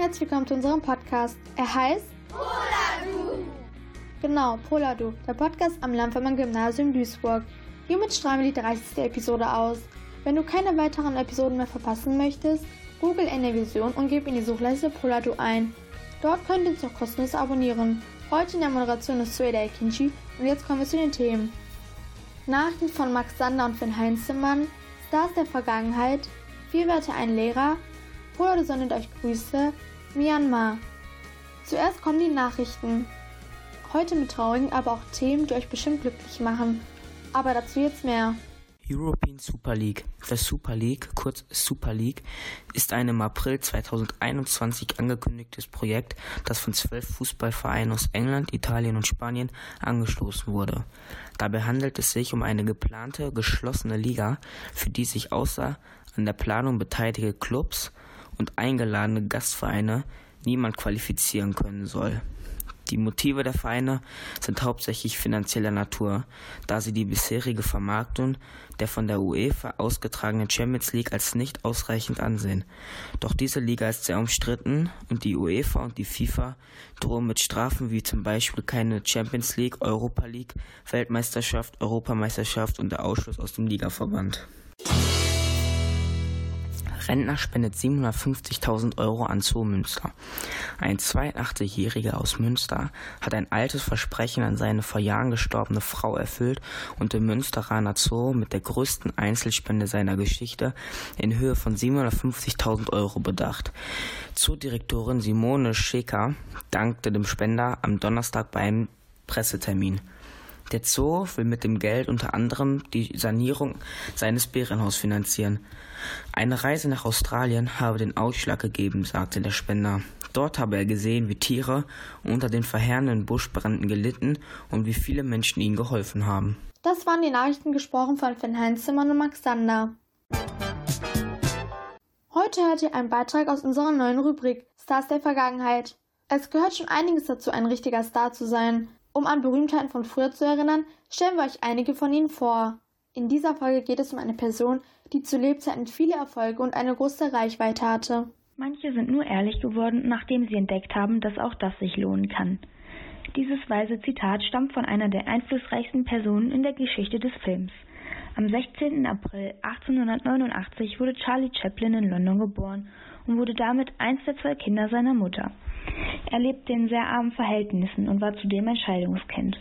herzlich willkommen zu unserem Podcast. Er heißt Poladu. Genau, Poladu, der Podcast am Landvermann Gymnasium Duisburg. Hiermit strahlen wir die 30. Episode aus. Wenn du keine weiteren Episoden mehr verpassen möchtest, google Vision und gib in die Suchleiste Poladu ein. Dort könnt ihr uns auch kostenlos abonnieren. Heute in der Moderation ist Sueda Kinchi und jetzt kommen wir zu den Themen. Nachrichten von Max Sander und Finn Heinzemann, Stars der Vergangenheit, vier Werte ein Lehrer, Poladu sendet euch Grüße, Myanmar. Zuerst kommen die Nachrichten. Heute mit traurigen, aber auch Themen, die euch bestimmt glücklich machen. Aber dazu jetzt mehr. European Super League. The Super League, kurz Super League, ist ein im April 2021 angekündigtes Projekt, das von zwölf Fußballvereinen aus England, Italien und Spanien angestoßen wurde. Dabei handelt es sich um eine geplante, geschlossene Liga, für die sich außer an der Planung beteiligte Clubs und eingeladene Gastvereine niemand qualifizieren können soll. Die Motive der Vereine sind hauptsächlich finanzieller Natur, da sie die bisherige Vermarktung der von der UEFA ausgetragenen Champions League als nicht ausreichend ansehen. Doch diese Liga ist sehr umstritten und die UEFA und die FIFA drohen mit Strafen wie zum Beispiel keine Champions League, Europa League, Weltmeisterschaft, Europameisterschaft und der Ausschluss aus dem Ligaverband. Rentner spendet 750.000 Euro an Zoo Münster. Ein 82-Jähriger aus Münster hat ein altes Versprechen an seine vor Jahren gestorbene Frau erfüllt und im Münsteraner Zoo mit der größten Einzelspende seiner Geschichte in Höhe von 750.000 Euro bedacht. Zoodirektorin Simone Scheker dankte dem Spender am Donnerstag beim Pressetermin. Der Zoo will mit dem Geld unter anderem die Sanierung seines Bärenhaus finanzieren. Eine Reise nach Australien habe den Ausschlag gegeben, sagte der Spender. Dort habe er gesehen, wie Tiere unter den verheerenden Buschbränden gelitten und wie viele Menschen ihnen geholfen haben. Das waren die Nachrichten gesprochen von Finn Heinzimmer und Max Sander. Heute hört ihr einen Beitrag aus unserer neuen Rubrik Stars der Vergangenheit. Es gehört schon einiges dazu, ein richtiger Star zu sein. Um an Berühmtheiten von früher zu erinnern, stellen wir euch einige von ihnen vor. In dieser Folge geht es um eine Person, die zu Lebzeiten viele Erfolge und eine große Reichweite hatte. Manche sind nur ehrlich geworden, nachdem sie entdeckt haben, dass auch das sich lohnen kann. Dieses weise Zitat stammt von einer der einflussreichsten Personen in der Geschichte des Films. Am 16. April 1889 wurde Charlie Chaplin in London geboren und wurde damit eins der zwei Kinder seiner Mutter. Er lebte in sehr armen Verhältnissen und war zudem ein Scheidungskind.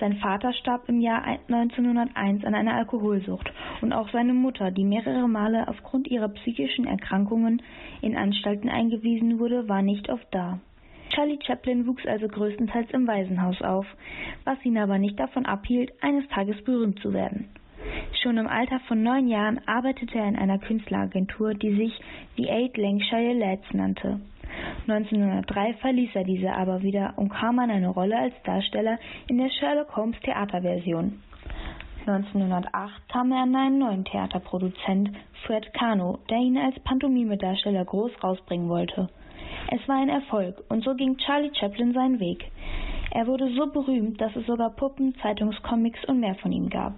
Sein Vater starb im Jahr 1901 an einer Alkoholsucht und auch seine Mutter, die mehrere Male aufgrund ihrer psychischen Erkrankungen in Anstalten eingewiesen wurde, war nicht oft da. Charlie Chaplin wuchs also größtenteils im Waisenhaus auf, was ihn aber nicht davon abhielt, eines Tages berühmt zu werden. Schon im Alter von neun Jahren arbeitete er in einer Künstleragentur, die sich The Eight Lancashire Lads nannte. 1903 verließ er diese aber wieder und kam an eine Rolle als Darsteller in der Sherlock Holmes Theaterversion. 1908 kam er an einen neuen Theaterproduzent, Fred Kano, der ihn als Pantomime-Darsteller groß rausbringen wollte. Es war ein Erfolg und so ging Charlie Chaplin seinen Weg. Er wurde so berühmt, dass es sogar Puppen, Zeitungscomics und mehr von ihm gab.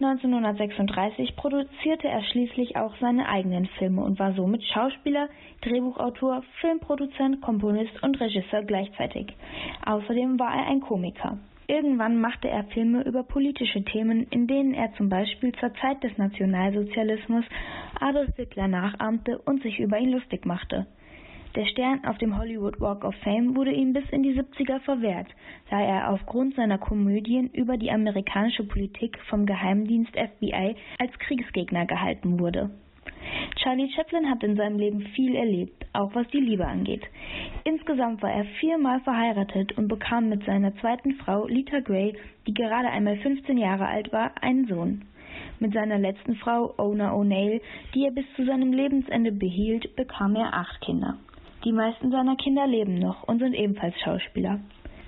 1936 produzierte er schließlich auch seine eigenen Filme und war somit Schauspieler, Drehbuchautor, Filmproduzent, Komponist und Regisseur gleichzeitig. Außerdem war er ein Komiker. Irgendwann machte er Filme über politische Themen, in denen er zum Beispiel zur Zeit des Nationalsozialismus Adolf Hitler nachahmte und sich über ihn lustig machte. Der Stern auf dem Hollywood Walk of Fame wurde ihm bis in die 70er verwehrt, da er aufgrund seiner Komödien über die amerikanische Politik vom Geheimdienst FBI als Kriegsgegner gehalten wurde. Charlie Chaplin hat in seinem Leben viel erlebt, auch was die Liebe angeht. Insgesamt war er viermal verheiratet und bekam mit seiner zweiten Frau Lita Gray, die gerade einmal 15 Jahre alt war, einen Sohn. Mit seiner letzten Frau Ona O'Neill, die er bis zu seinem Lebensende behielt, bekam er acht Kinder. Die meisten seiner Kinder leben noch und sind ebenfalls Schauspieler.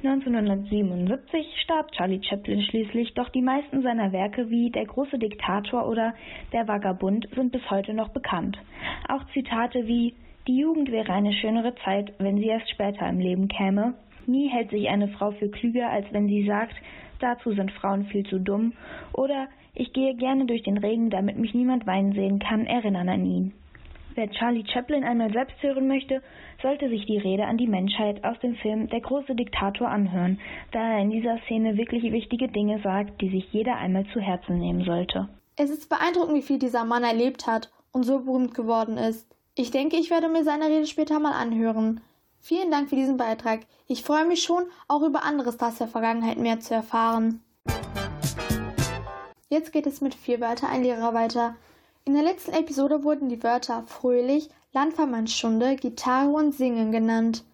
1977 starb Charlie Chaplin schließlich, doch die meisten seiner Werke wie Der große Diktator oder Der Vagabund sind bis heute noch bekannt. Auch Zitate wie Die Jugend wäre eine schönere Zeit, wenn sie erst später im Leben käme. Nie hält sich eine Frau für klüger, als wenn sie sagt, dazu sind Frauen viel zu dumm. Oder Ich gehe gerne durch den Regen, damit mich niemand weinen sehen kann, erinnern an ihn. Wer Charlie Chaplin einmal selbst hören möchte, sollte sich die Rede an die Menschheit aus dem Film Der große Diktator anhören, da er in dieser Szene wirklich wichtige Dinge sagt, die sich jeder einmal zu Herzen nehmen sollte. Es ist beeindruckend, wie viel dieser Mann erlebt hat und so berühmt geworden ist. Ich denke, ich werde mir seine Rede später mal anhören. Vielen Dank für diesen Beitrag. Ich freue mich schon, auch über andere Stars der Vergangenheit mehr zu erfahren. Jetzt geht es mit vier Wörter ein Lehrer weiter. In der letzten Episode wurden die Wörter fröhlich, Landvermannsstunde, Gitarre und Singen genannt.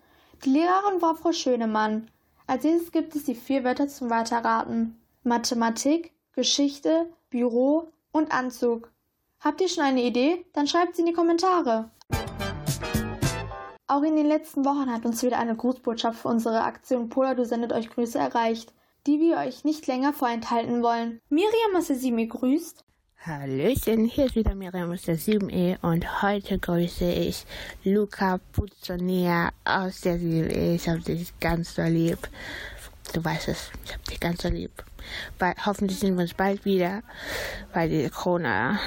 Die Lehrerin war Frau Schönemann. Als nächstes gibt es die vier Wörter zum Weiterraten. Mathematik, Geschichte, Büro und Anzug. Habt ihr schon eine Idee? Dann schreibt sie in die Kommentare. Auch in den letzten Wochen hat uns wieder eine Grußbotschaft für unsere Aktion Polar, du sendet euch Grüße erreicht, die wir euch nicht länger vorenthalten wollen. Miriam 7e grüßt. Hallöchen, hier ist wieder Miriam aus der 7e und heute grüße ich Luca Puzzonia aus der 7e. Ich habe dich ganz so lieb. Du weißt es, ich habe dich ganz so lieb. Weil, hoffentlich sehen wir uns bald wieder, weil die Corona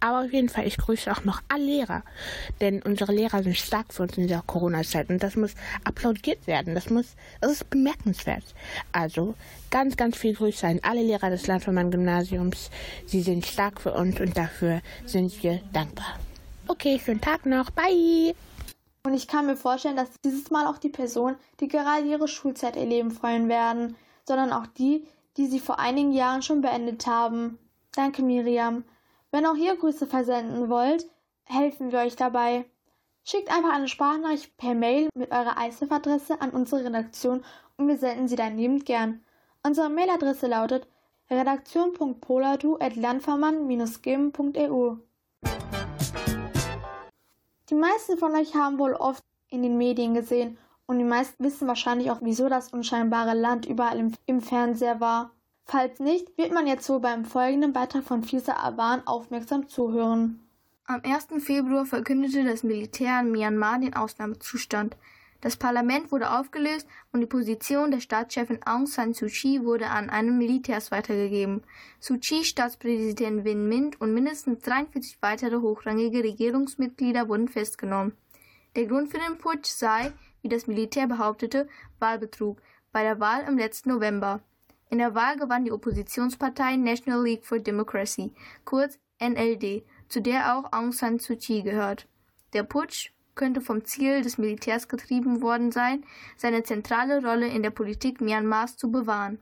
aber auf jeden Fall, ich grüße auch noch alle Lehrer. Denn unsere Lehrer sind stark für uns in dieser Corona-Zeit. Und das muss applaudiert werden. Das muss, das ist bemerkenswert. Also, ganz, ganz viel Grüße an alle Lehrer des Landvermann-Gymnasiums. Sie sind stark für uns und dafür sind wir dankbar. Okay, schönen Tag noch. Bye! Und ich kann mir vorstellen, dass dieses Mal auch die Personen, die gerade ihre Schulzeit erleben, freuen werden, sondern auch die, die sie vor einigen Jahren schon beendet haben. Danke, Miriam. Wenn auch ihr Grüße versenden wollt, helfen wir euch dabei. Schickt einfach eine Sprachnachricht per Mail mit eurer ISF-Adresse an unsere Redaktion und wir senden sie dann liebend gern. Unsere Mailadresse lautet redaktion.poladu.landvermann-gim.eu. Die meisten von euch haben wohl oft in den Medien gesehen und die meisten wissen wahrscheinlich auch, wieso das unscheinbare Land überall im, im Fernseher war. Falls nicht, wird man jetzt wohl beim folgenden Beitrag von Fisa Awan aufmerksam zuhören. Am 1. Februar verkündete das Militär in Myanmar den Ausnahmezustand. Das Parlament wurde aufgelöst und die Position der Staatschefin Aung San Suu Kyi wurde an einen Militärs weitergegeben. Suu Kyi, Staatspräsident Win Mint und mindestens 43 weitere hochrangige Regierungsmitglieder wurden festgenommen. Der Grund für den Putsch sei, wie das Militär behauptete, Wahlbetrug bei der Wahl im letzten November. In der Wahl gewann die Oppositionspartei National League for Democracy, kurz NLD, zu der auch Aung San Suu Kyi gehört. Der Putsch könnte vom Ziel des Militärs getrieben worden sein, seine zentrale Rolle in der Politik Myanmars zu bewahren.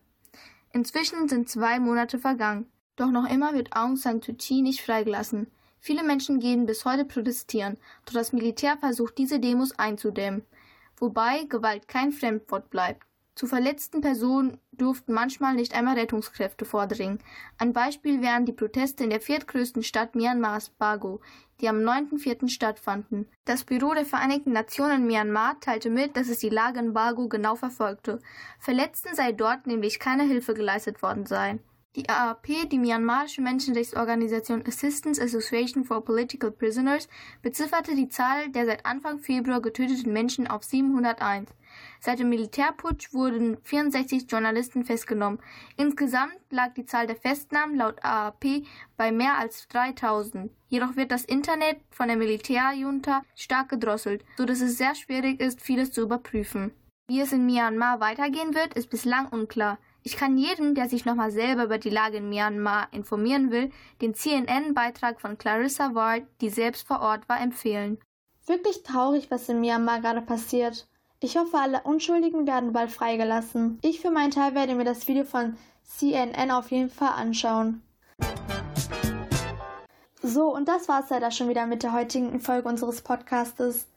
Inzwischen sind zwei Monate vergangen, doch noch immer wird Aung San Suu Kyi nicht freigelassen. Viele Menschen gehen bis heute protestieren, doch das Militär versucht diese Demos einzudämmen, wobei Gewalt kein Fremdwort bleibt. Zu verletzten Personen durften manchmal nicht einmal Rettungskräfte vordringen. Ein Beispiel wären die Proteste in der viertgrößten Stadt Myanmars, Bago, die am 9.4. stattfanden. Das Büro der Vereinigten Nationen Myanmar teilte mit, dass es die Lage in Bago genau verfolgte. Verletzten sei dort nämlich keine Hilfe geleistet worden sein. Die AAP, die myanmarische Menschenrechtsorganisation Assistance Association for Political Prisoners, bezifferte die Zahl der seit Anfang Februar getöteten Menschen auf 701. Seit dem Militärputsch wurden 64 Journalisten festgenommen. Insgesamt lag die Zahl der Festnahmen laut AAP bei mehr als 3000. Jedoch wird das Internet von der Militärjunta stark gedrosselt, so dass es sehr schwierig ist, vieles zu überprüfen. Wie es in Myanmar weitergehen wird, ist bislang unklar. Ich kann jedem, der sich nochmal selber über die Lage in Myanmar informieren will, den CNN-Beitrag von Clarissa Ward, die selbst vor Ort war, empfehlen. Wirklich traurig, was in Myanmar gerade passiert. Ich hoffe, alle Unschuldigen werden bald freigelassen. Ich für meinen Teil werde mir das Video von CNN auf jeden Fall anschauen. So, und das war es leider schon wieder mit der heutigen Folge unseres Podcastes.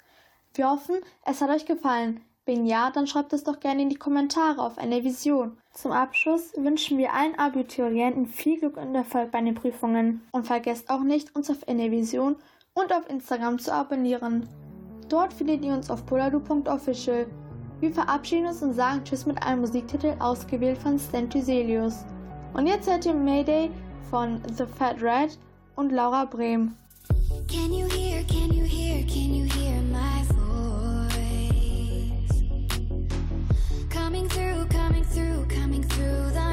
Wir hoffen, es hat euch gefallen. Wenn ja, dann schreibt es doch gerne in die Kommentare auf eine Vision. Zum Abschluss wünschen wir allen Abiturienten viel Glück und Erfolg bei den Prüfungen. Und vergesst auch nicht, uns auf Vision und auf Instagram zu abonnieren. Dort findet ihr uns auf polardu.official. Wir verabschieden uns und sagen Tschüss mit einem Musiktitel ausgewählt von Stan Tiselius. Und jetzt hört ihr Mayday von The Fat Red und Laura Brehm. Can you hear, can you hear, can you hear my voice? Coming through, coming through, coming through the